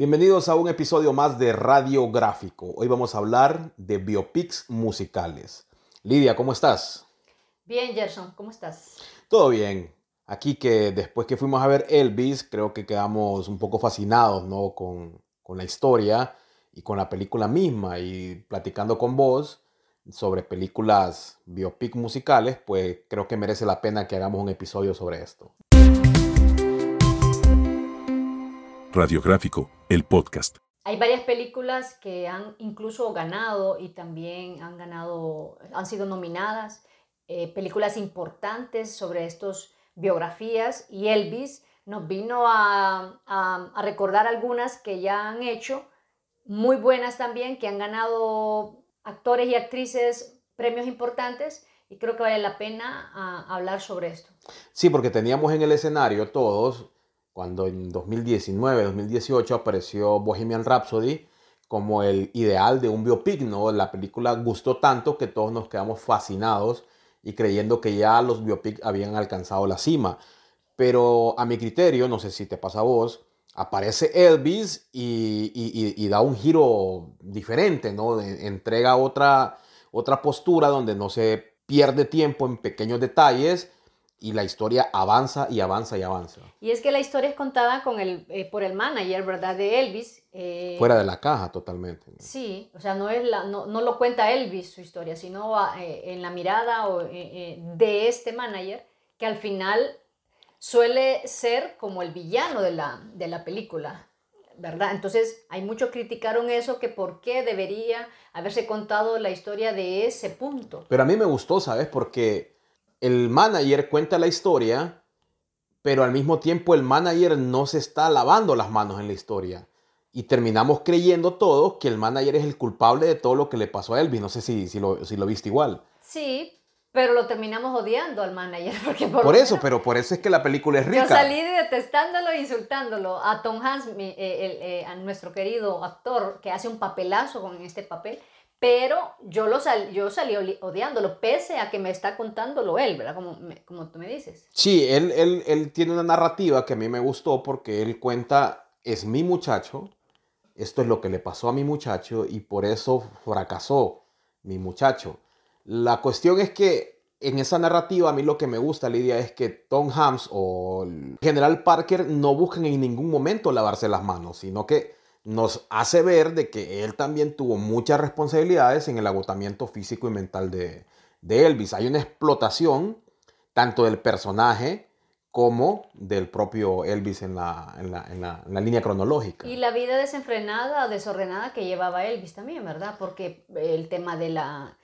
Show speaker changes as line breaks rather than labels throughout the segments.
Bienvenidos a un episodio más de Radio Gráfico. Hoy vamos a hablar de biopics musicales. Lidia, ¿cómo estás?
Bien, Gerson, ¿cómo estás?
Todo bien. Aquí que después que fuimos a ver Elvis, creo que quedamos un poco fascinados ¿no? con, con la historia y con la película misma y platicando con vos sobre películas biopic musicales, pues creo que merece la pena que hagamos un episodio sobre esto.
Radiográfico, el podcast.
Hay varias películas que han incluso ganado y también han ganado, han sido nominadas, eh, películas importantes sobre estos biografías y Elvis nos vino a, a recordar algunas que ya han hecho, muy buenas también, que han ganado actores y actrices premios importantes y creo que vale la pena ah, hablar sobre esto.
Sí, porque teníamos en el escenario todos, cuando en 2019, 2018 apareció Bohemian Rhapsody como el ideal de un biopic, ¿no? La película gustó tanto que todos nos quedamos fascinados y creyendo que ya los biopics habían alcanzado la cima. Pero a mi criterio, no sé si te pasa a vos, aparece Elvis y, da un giro diferente, ¿no? entrega otra, otra postura donde no se pierde tiempo en pequeños detalles y la historia avanza y avanza y avanza.
Y es que la historia es contada con el, eh, por el manager, ¿verdad? De Elvis.
Eh, Fuera de la caja totalmente.
Sí, o sea, no, es la, no, lo cuenta Elvis su historia, sino eh, en la mirada de este manager, que al final suele ser como el villano de la, de la película, ¿verdad? Entonces, hay muchos criticaron eso, que por qué debería haberse contado la historia de ese punto.
Pero a mí me gustó, ¿sabes? Porque el manager cuenta la historia, pero al mismo tiempo el manager no se está lavando las manos en la historia. Y terminamos creyendo todos que el manager es el culpable de todo lo que le pasó a Elvis. No sé si, si, lo, si lo viste igual.
Sí, pero lo terminamos odiando al manager. Porque
por, eso, pero por eso es que la película es rica.
Yo salí detestándolo e insultándolo. A Tom Hanks, eh, eh, a nuestro querido actor, que hace un papelazo con este papel, pero yo, lo yo salí odiándolo, pese a que me está contándolo él, ¿verdad? Como, como tú me dices.
Sí, él, él, él tiene una narrativa que a mí me gustó porque él cuenta, es mi muchacho, esto es lo que le pasó a mi muchacho y por eso fracasó mi muchacho. La cuestión es que en esa narrativa a mí lo que me gusta, Lidia, es que Tom Hanks o el General Parker no buscan en ningún momento lavarse las manos, sino que nos hace ver de que él también tuvo muchas responsabilidades en el agotamiento físico y mental de, Elvis. Hay una explotación tanto del personaje como del propio Elvis en la, en, la, línea cronológica.
Y la vida desenfrenada, desordenada que llevaba Elvis también, ¿verdad? Porque el tema de la,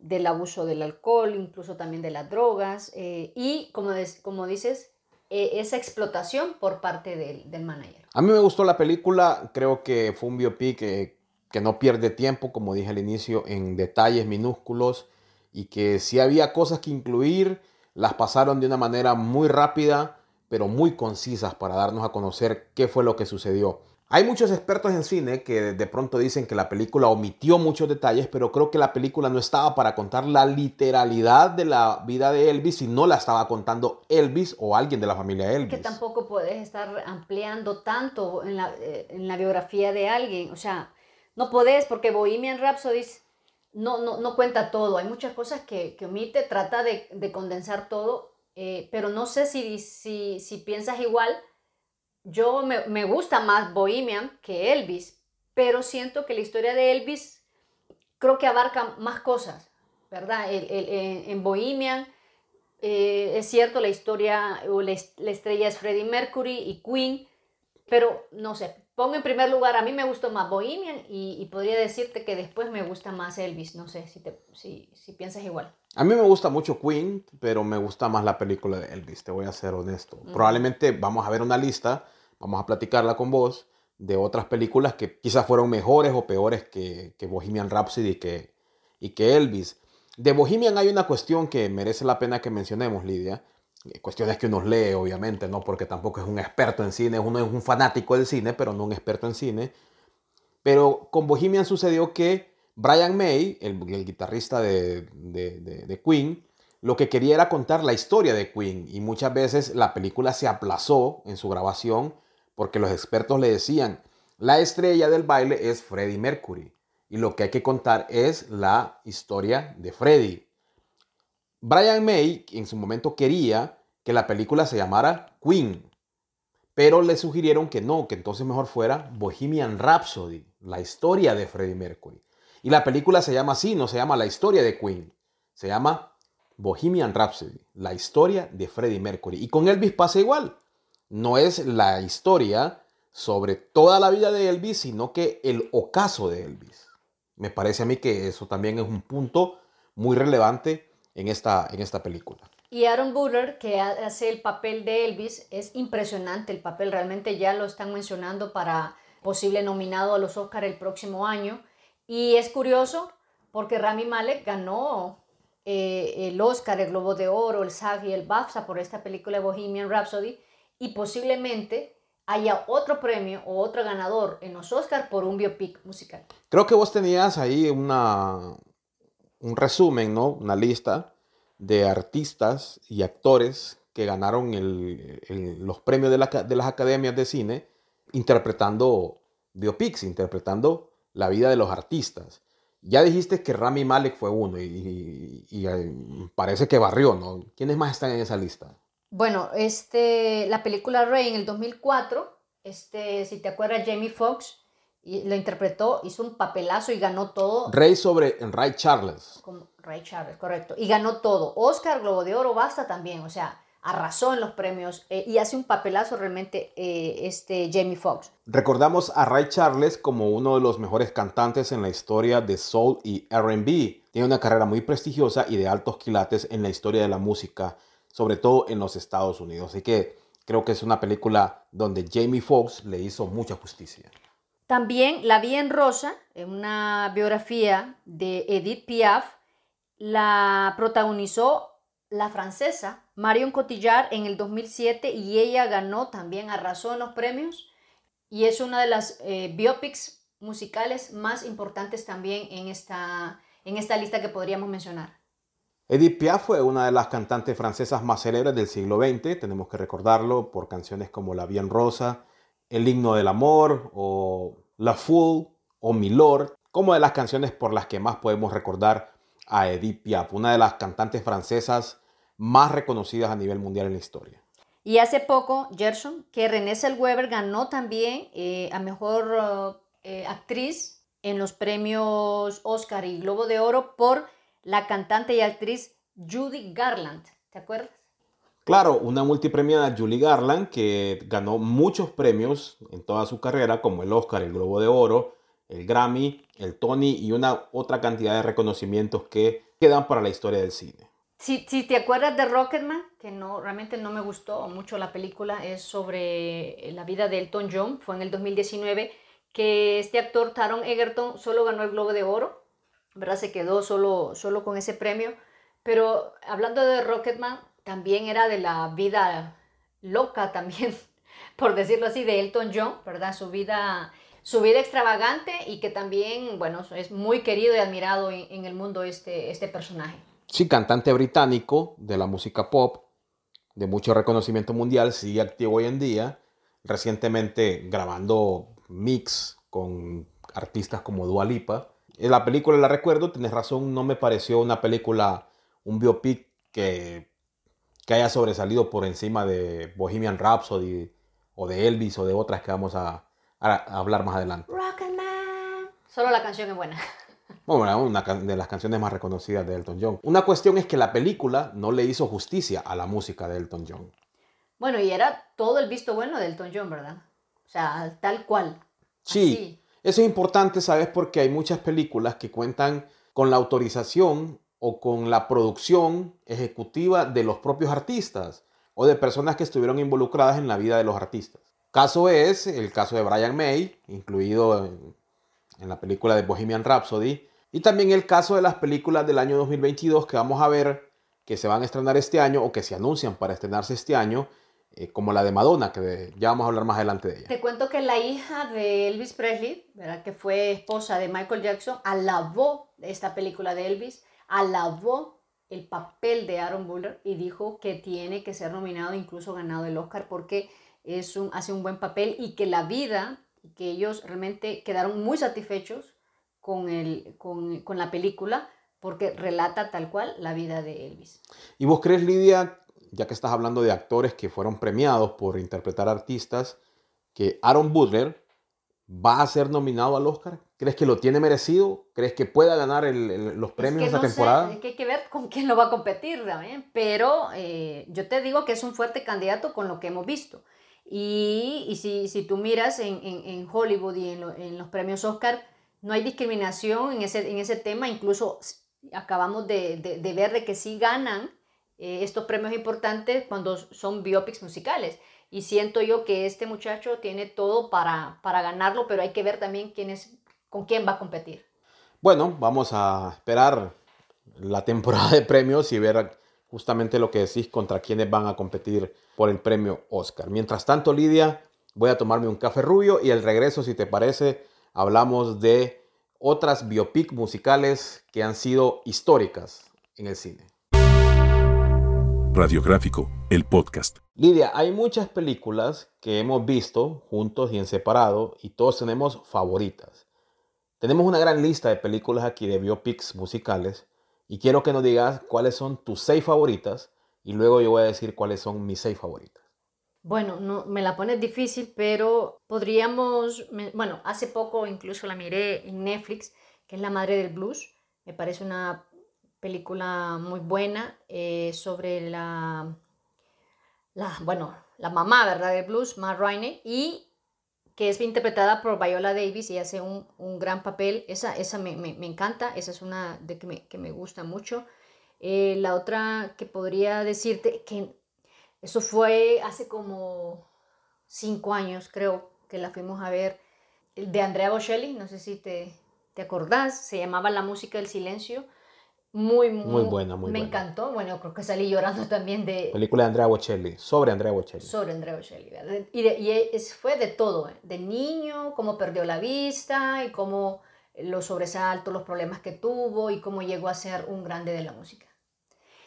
del abuso del alcohol, incluso también de las drogas, eh, y como, como dices, e, esa explotación por parte del, del, manager.
A mí me gustó la película, creo que fue un biopic que, que no pierde tiempo, como dije al inicio, en detalles minúsculos y que si había cosas que incluir, las pasaron de una manera muy rápida, pero muy concisas para darnos a conocer qué fue lo que sucedió. Hay muchos expertos en cine que de pronto dicen que la película omitió muchos detalles, pero creo que la película no estaba para contar la literalidad de la vida de Elvis, y no la estaba contando Elvis o alguien de la familia Elvis.
Que tampoco puedes estar ampliando tanto en la, eh, en la biografía de alguien, o sea, no podés porque Bohemian Rhapsody no, no, no cuenta todo, hay muchas cosas que, omite, trata de, de condensar todo, eh, pero no sé si, si, si piensas igual yo me, gusta más Bohemian que Elvis, pero siento que la historia de Elvis creo que abarca más cosas, ¿verdad? en Bohemian eh, es cierto, la historia o la, estrella es Freddie Mercury y Queen, pero no sé, pongo en primer lugar, a mí me gustó más Bohemian y, podría decirte que después me gusta más Elvis, no sé si, te, si, si piensas igual.
A mí me gusta mucho Queen, pero me gusta más la película de Elvis, te voy a ser honesto. Probablemente vamos a ver una lista vamos a platicarla con vos de otras películas que quizás fueron mejores o peores que, Bohemian Rhapsody y que, y que Elvis. De Bohemian hay una cuestión que merece la pena que mencionemos, Lidia. Eh, cuestiones que uno lee, obviamente, ¿no? Porque tampoco es un experto en cine, uno es un fanático del cine, pero no un experto en cine. Pero con Bohemian sucedió que Brian May, el, guitarrista de, de, Queen, lo que quería era contar la historia de Queen y muchas veces la película se aplazó en su grabación porque los expertos le decían, La estrella del baile es Freddie Mercury. Y lo que hay que contar es la historia de Freddie. Brian May en su momento quería que la película se llamara Queen, pero le sugirieron que no, que entonces mejor fuera Bohemian Rhapsody, la historia de Freddie Mercury. Y la película se llama así, no se llama la historia de Queen, se llama Bohemian Rhapsody, la historia de Freddie Mercury. Y con Elvis pasa igual. No es la historia sobre toda la vida de Elvis, sino que el ocaso de Elvis. Me parece a mí que eso también es un punto muy relevante en esta, en esta película.
Y Aaron Buller, que hace el papel de Elvis, es impresionante el papel. Realmente ya lo están mencionando para posible nominado a los Oscar el próximo año. Y es curioso porque Rami Malek ganó eh, el Oscar, el Globo de Oro, el SAG y el BAFTA por esta película Bohemian Rhapsody y posiblemente haya otro premio o otro ganador en los Oscars por un biopic musical.
Creo que vos tenías ahí una, un resumen, ¿no? Una lista de artistas y actores que ganaron los premios de, de las academias de cine interpretando biopics, interpretando la vida de los artistas. Ya dijiste que Rami Malek fue uno y, eh, parece que barrió, ¿no? ¿Quiénes más están en esa lista?
Bueno, este, la película Rey en el 2004, este, si te acuerdas, Jamie Foxx lo interpretó, hizo un papelazo y ganó todo.
Rey sobre Ray Charles.
Ray Charles, correcto. Y ganó todo. Oscar, Globo de Oro, basta también. O sea, arrasó en los premios eh, y hace un papelazo realmente eh, este Jamie Foxx.
Recordamos a Ray Charles como uno de los mejores cantantes en la historia de soul y R&B. Tiene una carrera muy prestigiosa y de altos quilates en la historia de la música, sobre todo en los Estados Unidos. Así que creo que es una película donde Jamie Foxx le hizo mucha justicia.
También la vi en Rosa, en una biografía de Edith Piaf. La protagonizó la francesa Marion Cotillard en el 2007 y ella ganó también, arrasó en los premios y es una de las eh, biopics musicales más importantes también en esta, en esta lista que podríamos mencionar.
Edith Piaf fue una de las cantantes francesas más célebres del siglo XX, tenemos que recordarlo por canciones como La Bien Rosa, El himno del amor o La Foule o Milord, como de las canciones por las que más podemos recordar a Edith Piaf, una de las cantantes francesas más reconocidas a nivel mundial en la historia.
Y hace poco, Gerson, que Renée Zellweger ganó también eh, a Mejor eh, Actriz en los premios Oscar y Globo de Oro por la cantante y actriz Judy Garland. ¿Te acuerdas?
Claro, una multipremiada Judy Garland que ganó muchos premios en toda su carrera, como el Oscar, el Globo de Oro, el Grammy, el Tony y una otra cantidad de reconocimientos que quedan para la historia del cine.
Si, te acuerdas de Rocketman, que no, realmente no me gustó mucho la película, es sobre la vida de Elton John, fue en el 2019, que este actor Taron Egerton solo ganó el Globo de Oro, ¿verdad? Se quedó solo, solo con ese premio, pero hablando de Rocketman, también era de la vida loca también, por decirlo así, de Elton John, ¿verdad? Su vida, su vida extravagante y que también, bueno, es muy querido y admirado en, el mundo este, este personaje.
Sí, cantante británico de la música pop, de mucho reconocimiento mundial, sigue activo hoy en día, recientemente grabando mix con artistas como Dua Lipa. La película la recuerdo, tienes razón, no me pareció una película, un biopic que, que haya sobresalido por encima de Bohemian Rhapsody o de Elvis o de otras que vamos a, hablar más adelante.
Solo la canción es buena.
Bueno, una de las canciones más reconocidas de Elton John. Una cuestión es que la película no le hizo justicia a la música de Elton John.
Bueno, y era todo el visto bueno de Elton John, ¿verdad? O sea, tal cual.
Sí, eso es importante, ¿sabes? Porque hay muchas películas que cuentan con la autorización o con la producción ejecutiva de los propios artistas o de personas que estuvieron involucradas en la vida de los artistas. Caso es el caso de Brian May, incluido en en la película de Bohemian Rhapsody. Y también el caso de las películas del año 2022 que vamos a ver que se van a estrenar este año o que se anuncian para estrenarse este año, eh, como la de Madonna, que ya vamos a hablar más adelante de ella.
Te cuento que la hija de Elvis Presley, ¿verdad? que fue esposa de Michael Jackson, alabó esta película de Elvis, alabó el papel de Aaron Buller y dijo que tiene que ser nominado, incluso ganado el Oscar, porque es un, hace un buen papel y que la vida y que ellos realmente quedaron muy satisfechos con, el, con, con la película porque relata tal cual la vida de Elvis.
¿Y vos crees, Lidia, ya que estás hablando de actores que fueron premiados por interpretar artistas, que Aaron Butler va a ser nominado al Oscar? ¿Crees que lo tiene merecido? ¿Crees que pueda ganar el, el, los premios
es que
esta
no
temporada?
Sé, es que hay que ver con quién lo va a competir también, pero eh, yo te digo que es un fuerte candidato con lo que hemos visto. Y, y si, si, tú miras en, en, en Hollywood y en, lo, en, los premios Oscar, no hay discriminación en ese, en ese tema, incluso acabamos de, de, de ver de que sí ganan eh, estos premios importantes cuando son biopics musicales. Y siento yo que este muchacho tiene todo para, para ganarlo, pero hay que ver también quién es, con quién va a competir.
Bueno, vamos a esperar la temporada de premios y ver justamente lo que decís contra quiénes van a competir por el premio Oscar. Mientras tanto, Lidia, voy a tomarme un café rubio y al regreso, si te parece, hablamos de otras biopic musicales que han sido históricas en el cine.
Radiográfico, el podcast.
Lidia, hay muchas películas que hemos visto juntos y en separado y todos tenemos favoritas. Tenemos una gran lista de películas aquí de biopics musicales y quiero que nos digas cuáles son tus seis favoritas y luego yo voy a decir cuáles son mis seis favoritas.
Bueno, no, me la pones difícil, pero podríamos, bueno, hace poco incluso la miré en Netflix, que es La Madre del Blues. Me parece una película muy buena eh, sobre la, bueno, la mamá, ¿verdad? Del blues, Ma Rainey, y que es interpretada por Viola Davis y hace un, un gran papel. Esa, esa me, me, me, encanta, esa es una de que me, que me gusta mucho. Eh, la otra que podría decirte, que eso fue hace como cinco años, creo, que la fuimos a ver, de Andrea Bocelli, no sé si te, te acordás, se llamaba La música del silencio muy, muy,
muy buena, muy
me
buena.
encantó. Bueno, creo que salí llorando también de...
Película de Andrea Bocelli, sobre Andrea Bocelli.
Sobre Andrea Bocelli, ¿verdad? Y, de, y es, fue de todo, ¿eh? de niño, cómo perdió la vista y cómo los sobresaltos, los problemas que tuvo y cómo llegó a ser un grande de la música.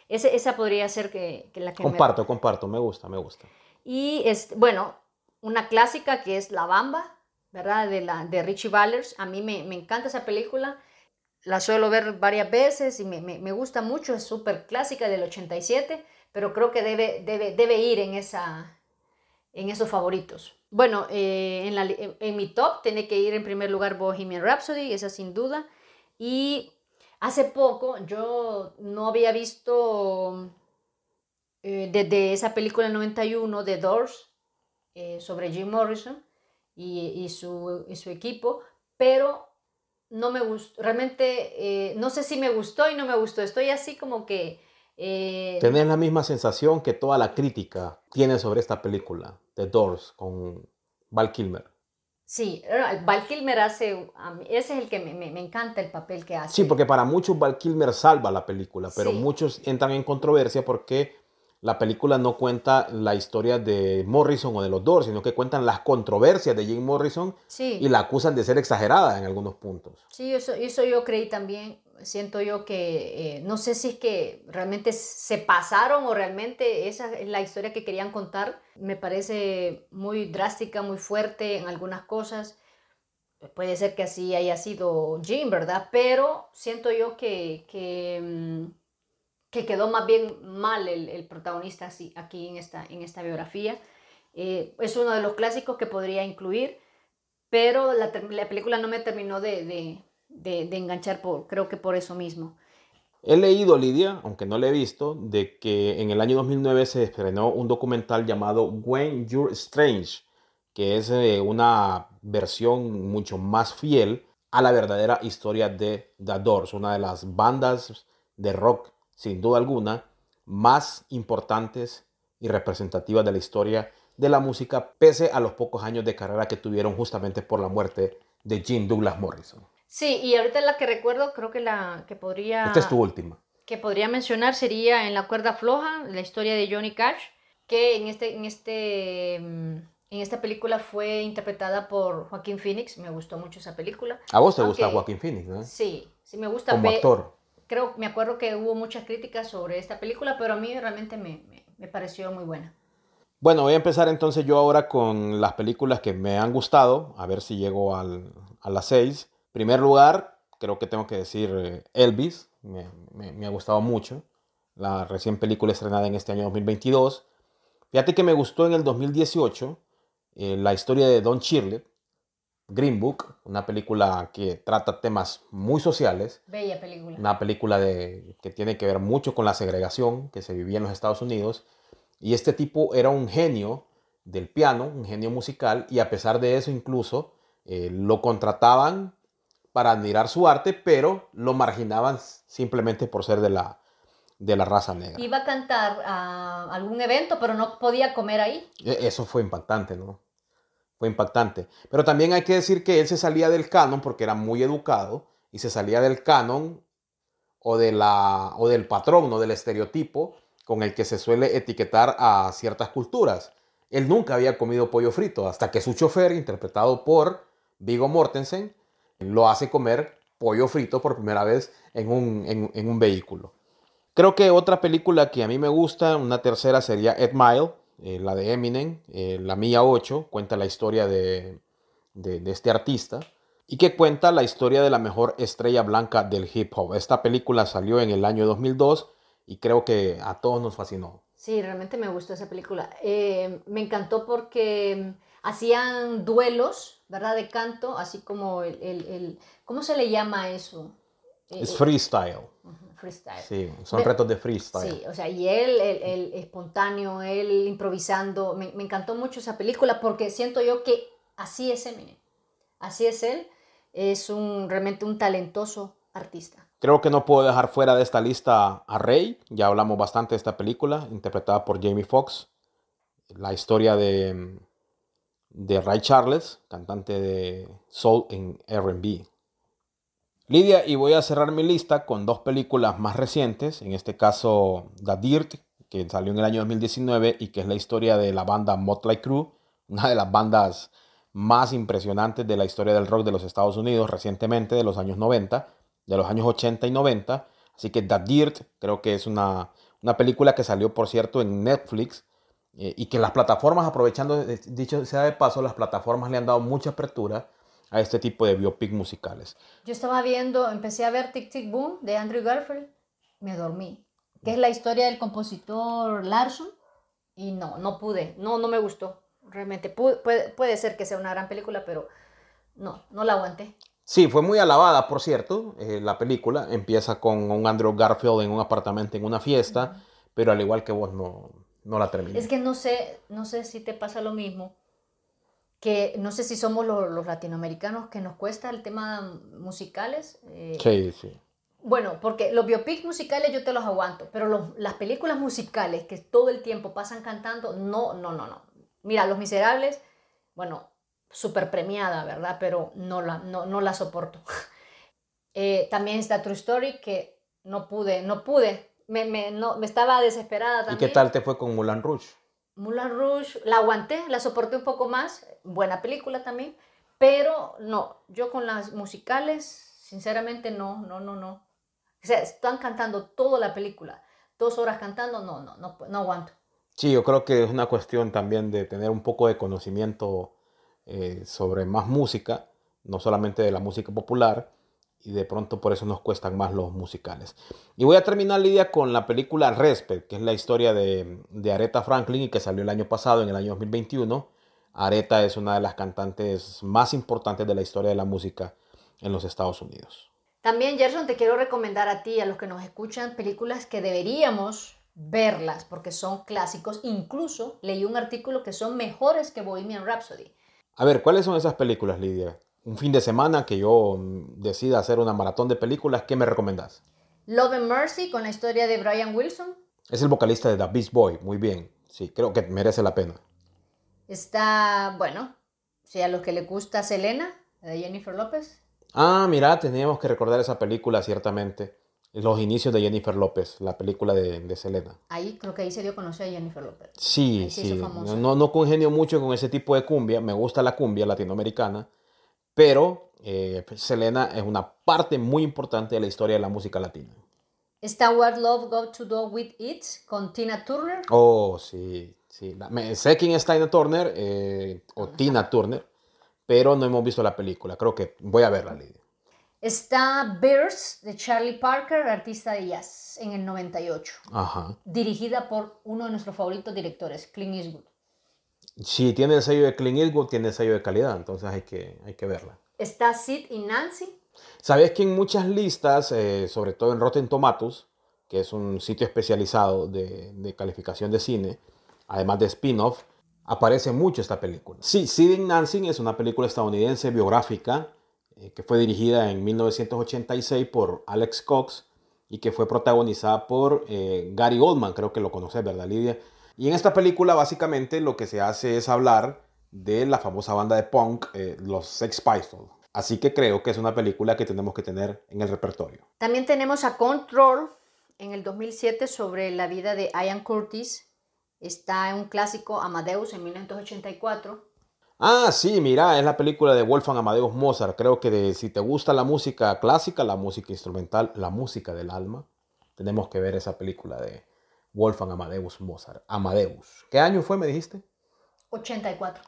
Ese, esa podría ser que, que la que
Comparto, me... comparto, me gusta, me gusta.
Y, es, bueno, una clásica que es La Bamba, ¿verdad? De, la, de Richie Valers. A mí me, me encanta esa película la suelo ver varias veces y me, me, me gusta mucho, es súper clásica del 87, pero creo que debe, debe, debe ir en, esa, en esos favoritos. Bueno, eh, en, la, en, mi top tiene que ir en primer lugar Bohemian Rhapsody, esa sin duda. Y hace poco yo no había visto eh, desde esa película del 91 de Doors eh, sobre Jim Morrison y, y, su, y su equipo, pero no me gustó, realmente eh, no sé si me gustó y no me gustó, estoy así como que... Eh...
Tenés la misma sensación que toda la crítica tiene sobre esta película, The Doors, con Val Kilmer.
Sí, Val Kilmer hace, ese es el que me, me, me, encanta el papel que hace.
Sí, porque para muchos Val Kilmer salva la película, pero sí. muchos entran en controversia porque la película no cuenta la historia de Morrison o de los Doors, sino que cuentan las controversias de Jim Morrison
sí.
y la acusan de ser exagerada en algunos puntos.
Sí, eso, eso yo creí también. Siento yo que, eh, no sé si es que realmente se pasaron o realmente esa es la historia que querían contar. Me parece muy drástica, muy fuerte en algunas cosas. Puede ser que así haya sido Jim, ¿verdad? Pero siento yo que... que que quedó más bien mal el, el protagonista así, aquí en esta, en esta biografía. Eh, es uno de los clásicos que podría incluir, pero la, la película no me terminó de, de, de, enganchar, por, creo que por eso mismo.
He leído, Lidia, aunque no lo he visto, de que en el año 2009 se estrenó un documental llamado When You're Strange, que es eh, una versión mucho más fiel a la verdadera historia de The Doors, una de las bandas de rock sin duda alguna, más importantes y representativas de la historia de la música, pese a los pocos años de carrera que tuvieron justamente por la muerte de Jim Douglas Morrison.
Sí, y ahorita la que recuerdo, creo que la que podría...
Esta es tu última.
Que podría mencionar sería En la cuerda floja, la historia de Johnny Cash, que en, este, en, este, en esta película fue interpretada por Joaquín Phoenix. Me gustó mucho esa película.
¿A vos te Aunque, gusta Joaquín Phoenix? ¿no?
Sí, sí me gusta.
Como actor
creo, me acuerdo que hubo muchas críticas sobre esta película, pero a mí realmente me, me, pareció muy buena.
Bueno, voy a empezar entonces yo ahora con las películas que me han gustado, a ver si llego al- a las seis. primer lugar, creo que tengo que decir eh, Elvis, me, me- me ha gustado mucho, la recién película estrenada en este año 2022. Fíjate que me gustó en el 2018 eh, la historia de Don Shirley, Green Book, una película que trata temas muy sociales,
Bella película.
una película de, que tiene que ver mucho con la segregación que se vivía en los Estados Unidos. Y este tipo era un genio del piano, un genio musical, y a pesar de eso incluso eh, lo contrataban para admirar su arte, pero lo marginaban simplemente por ser de la, de la raza negra.
Iba a cantar a algún evento, pero no podía comer ahí.
E- Eso fue impactante, ¿no? Fue impactante. Pero también hay que decir que él se salía del canon porque era muy educado y se salía del canon o, de la, o del patrón, no del estereotipo con el que se suele etiquetar a ciertas culturas. Él nunca había comido pollo frito hasta que su chofer, interpretado por Vigo Mortensen, lo hace comer pollo frito por primera vez en un, en- en un vehículo. Creo que otra película que a mí me gusta, una tercera sería Ed Mile, eh, la de Eminem, eh, la Mía 8, cuenta la historia de, de- de este artista y que cuenta la historia de la mejor estrella blanca del hip hop. Esta película salió en el año 2002 y creo que a todos nos fascinó.
Sí, realmente me gustó esa película. Eh, me encantó porque mm, hacían duelos, ¿verdad? De canto, así como el, el- el- ¿cómo se le llama eso?
Es
eh,
freestyle.
ujú, freestyle.
Sí, son
Ve-
retos de freestyle.
Sí, o sea, y él, el, el espontáneo, él improvisando, me, me encantó mucho esa película porque siento yo que así es Eminem, así es él, es un realmente un talentoso artista.
Creo que no puedo dejar fuera de esta lista a Rey. Ya hablamos bastante de esta película, interpretada por Jamie Foxx. La historia de, de Ray Charles, cantante de soul en RB. Lidia, y voy a cerrar mi lista con dos películas más recientes. En este caso, The Dirt, que salió en el año 2019 y que es la historia de la banda Motley Crue, una de las bandas más impresionantes de la historia del rock de los Estados Unidos recientemente, de los años 90 de los años 80 y 90. Así que The Dirt creo que es una, una película que salió, por cierto, en Netflix eh, y que las plataformas, aprovechando, eh, dicho sea de paso, las plataformas le han dado mucha apertura a este tipo de biopic musicales.
Yo estaba viendo, empecé a ver Tic Tic Boom de Andrew Garfield, me dormí, que es la historia del compositor Larson, y no, no pude, no, no me gustó, realmente, Pu- puede, puede ser que sea una gran película, pero no, no la aguanté.
Sí, fue muy alabada, por cierto, eh, la película. Empieza con un Andrew Garfield en un apartamento en una fiesta, pero al igual que vos no, no la terminé.
Es que no sé, no sé si te pasa lo mismo, que no sé si somos lo- los latinoamericanos que nos cuesta el tema musicales. eh,
Sí, sí.
Bueno, porque los biopics musicales yo te los aguanto, pero los- las películas musicales que todo el tiempo pasan cantando, no, no, no, no. Mira, Los Miserables, bueno, súper premiada, ¿verdad? Pero no la, no, no la soporto. Eh, también está True Story, que no pude, no pude. Me, me, no, me estaba desesperada
¿Y
también.
qué tal te fue con Moulin Rouge?
Moulin Rouge, la aguanté, la soporté un poco más, buena película también, pero no, yo con las musicales, sinceramente no, no, no, no. O sea, están cantando toda la película, dos horas cantando, no, no, no, no aguanto.
Sí, yo creo que es una cuestión también de tener un poco de conocimiento eh, sobre más música, no solamente de la música popular, y de pronto por eso nos cuestan más los musicales. Y voy a terminar, Lidia, con la película Respect, que es la historia de, de Aretha Franklin y que salió el año pasado, en el año 2021. Aretha es una de las cantantes más importantes de la historia de la música en los Estados Unidos.
También, Gerson, te quiero recomendar a ti, y a los que nos escuchan, películas que deberíamos verlas porque son clásicos. Incluso leí un artículo que son mejores que Bohemian Rhapsody.
A ver, ¿cuáles son esas películas, Lidia? Un fin de semana que yo mm, decida hacer una maratón de películas, ¿qué me recomendás?
Love and Mercy con la historia de Brian Wilson.
Es el vocalista de The Beast Boy, muy bien. Sí, creo que merece la pena.
Está, bueno, si a los que le gusta Selena, de Jennifer López.
Ah, mira, teníamos que recordar esa película, ciertamente. Los inicios de Jennifer López, la película de, de Selena.
Ahí, creo que ahí se dio a conocer a Jennifer López.
Sí, sí. No, no congenio mucho con ese tipo de cumbia. Me gusta la cumbia latinoamericana. Pero eh, Selena es una parte muy importante de la historia de la música latina.
Está What Love Got to Do With It con Tina Turner.
Oh, sí. Sí, me- sé quién es Tina Turner eh, o Tina Turner, pero no hemos visto la película. Creo que voy a verla, Lidia.
Está Bears de Charlie Parker, artista de jazz, en el 98.
Ajá.
Dirigida por uno de nuestros favoritos directores, Clint Eastwood.
Si tiene el sello de Clint Eastwood, tiene el sello de calidad, entonces hay que, hay que verla.
Está Sid y Nancy.
Sabes que en muchas listas, eh, sobre todo en Rotten Tomatoes, que es un sitio especializado de, de calificación de cine, además de spin-off, aparece mucho esta película. Sí, Sid and Nancy es una película estadounidense biográfica eh, que fue dirigida en 1986 por Alex Cox y que fue protagonizada por eh, Gary Oldman, creo que lo conoces, ¿verdad, Lidia? Y en esta película básicamente lo que se hace es hablar de la famosa banda de punk, eh, los Sex Pistols. Así que creo que es una película que tenemos que tener en el repertorio.
También tenemos a Control en el 2007 sobre la vida de Ian Curtis. Está en un clásico Amadeus en 1984.
Ah, sí, mira, es la película de Wolfgang Amadeus Mozart. Creo que de- si te gusta la música clásica, la música instrumental, la música del alma, tenemos que ver esa película de Wolfgang Amadeus Mozart. Amadeus. ¿Qué año fue, me dijiste?
84.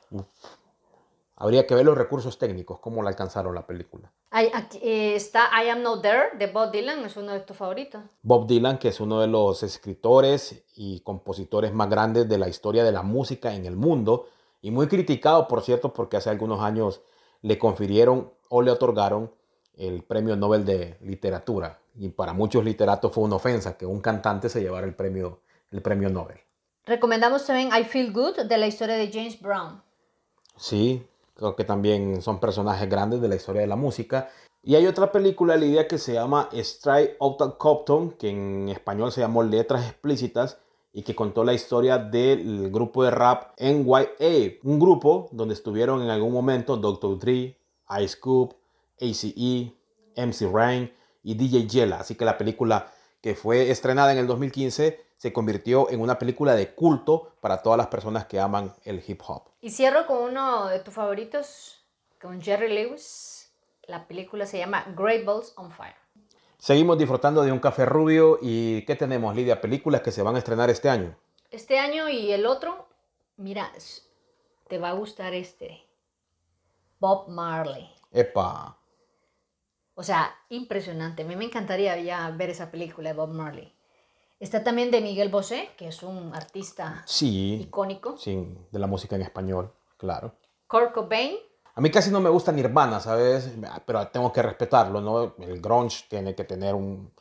Habría que ver los recursos técnicos, cómo la alcanzaron la película.
Hay- aquí, eh, está I Am Not There de Bob Dylan, es uno de tus favoritos.
Bob Dylan, que es uno de los escritores y compositores más grandes de la historia de la música en el mundo, y muy criticado, por cierto, porque hace algunos años le confirieron o le otorgaron el Premio Nobel de Literatura. Y para muchos literatos fue una ofensa que un cantante se llevara el premio, el premio Nobel.
Recomendamos también I Feel Good de la historia de James Brown.
Sí, creo que también son personajes grandes de la historia de la música. Y hay otra película, Lidia, que se llama Straight Outta Compton, que en español se llamó Letras Explícitas, y que contó la historia del grupo de rap NYA, un grupo donde estuvieron en algún momento Dr. Dre, Ice Cube, ACE, MC Rain y DJ Yella. Así que la película que fue estrenada en el 2015 se convirtió en una película de culto para todas las personas que aman el hip hop.
Y cierro con uno de tus favoritos, con Jerry Lewis. La película se llama Great Balls on Fire.
Seguimos disfrutando de un café rubio y ¿qué tenemos, Lidia? Películas que se van a estrenar este año.
Este año y el otro, mira, te va a gustar este. Bob Marley.
Epa,
O sea, impresionante. A mí me encantaría ya ver esa película de Bob Marley. Está también de Miguel Bosé, que es un artista
sí,
icónico.
sí, de la música en español, claro.
Kurt Cobain.
A mí casi no me gusta Nirvana, ¿sabes? Pero tengo que respetarlo, ¿no? El grunge tiene que tener un,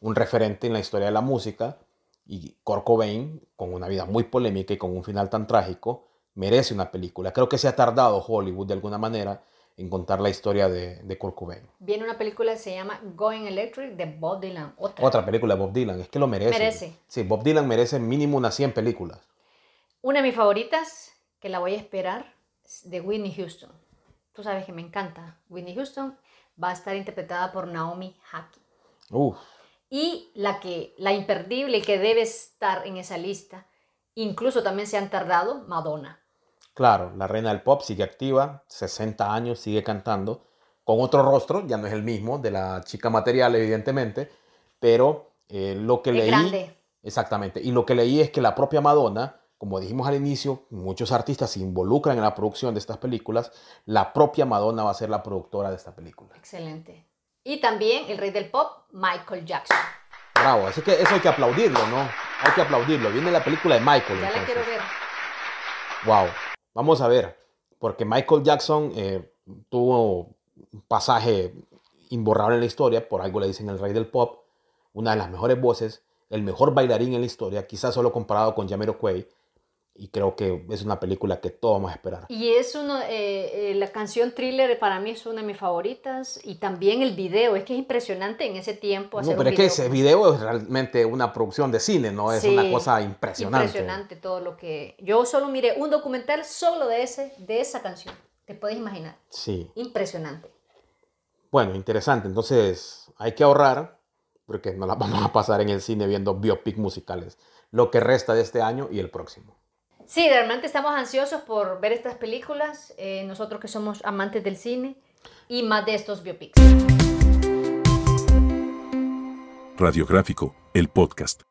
un referente en la historia de la música y Kurt Cobain, con una vida muy polémica y con un final tan trágico, merece una película. Creo que se ha tardado Hollywood de alguna manera en contar la historia de, de Kurt Cobain.
Viene una película que se llama Going Electric de Bob Dylan. Otra.
Otra película de Bob Dylan, es que lo merece.
Merece.
Sí, Bob Dylan merece mínimo unas 100 películas.
Una de mis favoritas, que la voy a esperar, es de Whitney Houston. Tú sabes que me encanta. Whitney Houston va a estar interpretada por Naomi Haki.
Uf,
Y la que, la imperdible que debe estar en esa lista, incluso también se han tardado, Madonna.
Claro, la reina del pop sigue activa, 60 años, sigue cantando, con otro rostro, ya no es el mismo, de la chica material, evidentemente, pero eh, lo que
Es
leí...
grande.
Exactamente, y lo que leí es que la propia Madonna, como dijimos al inicio, muchos artistas se involucran en la producción de estas películas, la propia Madonna va a ser la productora de esta película.
Excelente. Y también el rey del pop, Michael Jackson.
Bravo, así que eso hay que aplaudirlo, ¿no? Hay que aplaudirlo. Viene la película de Michael.
Ya la
entonces.
quiero ver.
Wow, vamos a ver, porque Michael Jackson eh, tuvo un pasaje imborrable en la historia, por algo le dicen el rey del pop, una de las mejores voces, el mejor bailarín en la historia, quizás solo comparado con Jamiroquai, y creo que es una película que todos vamos a esperar.
Y es uno, eh, eh, la canción Thriller para mí es una de mis favoritas. Y también el video, es que es impresionante en ese tiempo hacer
No, pero
un
es que
video.
ese video es realmente una producción de cine, ¿no? Es
Sí,
una cosa impresionante.
Impresionante todo lo que... Yo solo miré un documental solo de, ese, de esa canción. Te puedes imaginar.
Sí.
Impresionante.
Bueno, interesante. Entonces, hay que ahorrar, porque no la vamos a pasar en el cine viendo biopic musicales. Lo que resta de este año y el próximo.
Sí, realmente estamos ansiosos por ver estas películas, eh, nosotros que somos amantes del cine y más de estos biopics.
Radiográfico, el podcast.